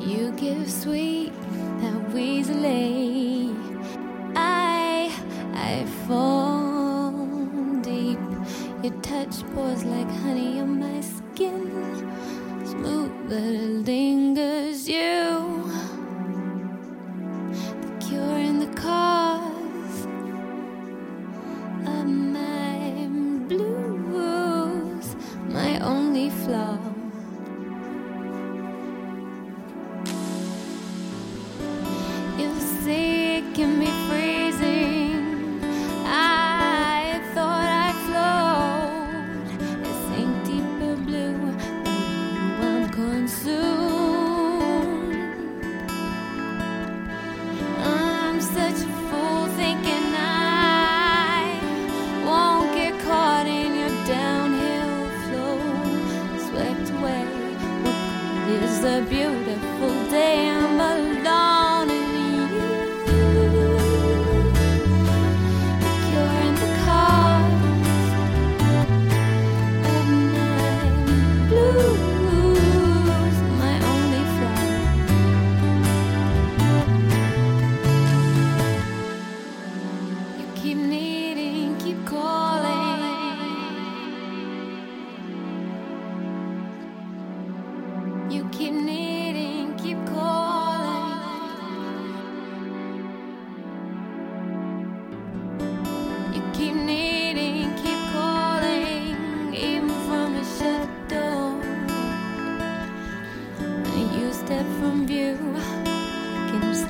You give sweet that easily. I, I fall deep. Your touch pours like honey on my skin, smooth little deep. is a beautiful day in Malone.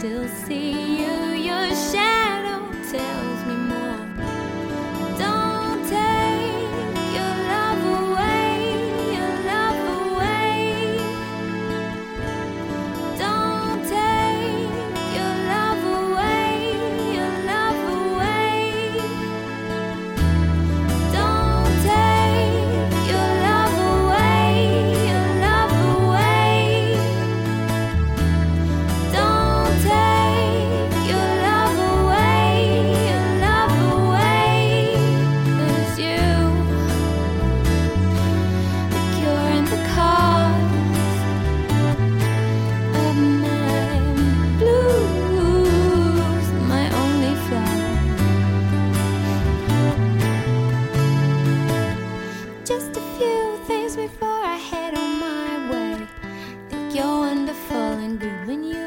still see you. You're wonderful and good when you